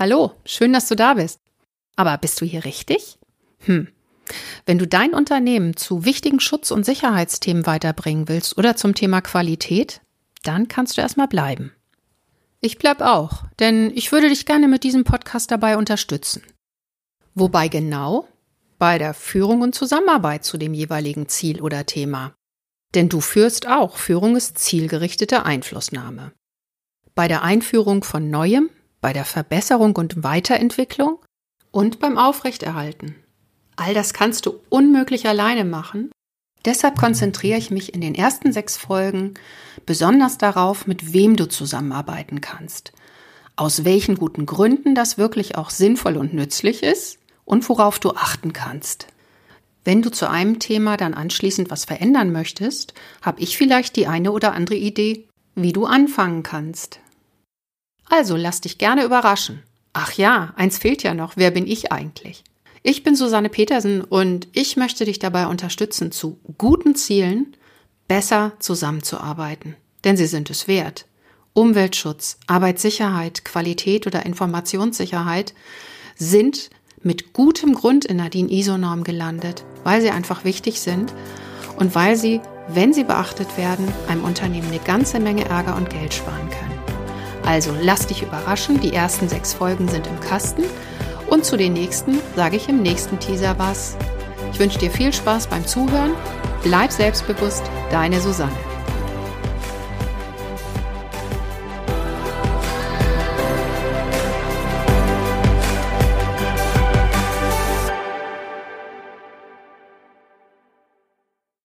Hallo, schön, dass du da bist. Aber bist du hier richtig? Hm. Wenn du dein Unternehmen zu wichtigen Schutz- und Sicherheitsthemen weiterbringen willst oder zum Thema Qualität, dann kannst du erstmal bleiben. Ich bleib auch, denn ich würde dich gerne mit diesem Podcast dabei unterstützen. Wobei genau? Bei der Führung und Zusammenarbeit zu dem jeweiligen Ziel oder Thema. Denn du führst auch. Führung ist zielgerichtete Einflussnahme. Bei der Einführung von Neuem, bei der Verbesserung und Weiterentwicklung und beim Aufrechterhalten. All das kannst du unmöglich alleine machen. Deshalb konzentriere ich mich in den ersten sechs Folgen besonders darauf, mit wem du zusammenarbeiten kannst. Aus welchen guten Gründen das wirklich auch sinnvoll und nützlich ist und worauf du achten kannst. Wenn du zu einem Thema dann anschließend was verändern möchtest, habe ich vielleicht die eine oder andere Idee, wie du anfangen kannst. Also lass dich gerne überraschen. Ach ja, eins fehlt ja noch. Wer bin ich eigentlich? Ich bin Susanne Petersen und ich möchte dich dabei unterstützen, zu guten Zielen besser zusammenzuarbeiten. Denn sie sind es wert. Umweltschutz, Arbeitssicherheit, Qualität oder Informationssicherheit sind mit gutem Grund in der DIN ISO-Norm gelandet, weil sie einfach wichtig sind und weil sie, wenn sie beachtet werden, einem Unternehmen eine ganze Menge Ärger und Geld sparen können. Also lass dich überraschen, die ersten sechs Folgen sind im Kasten und zu den nächsten sage ich im nächsten Teaser was. Ich wünsche dir viel Spaß beim Zuhören, bleib selbstbewusst, deine Susanne.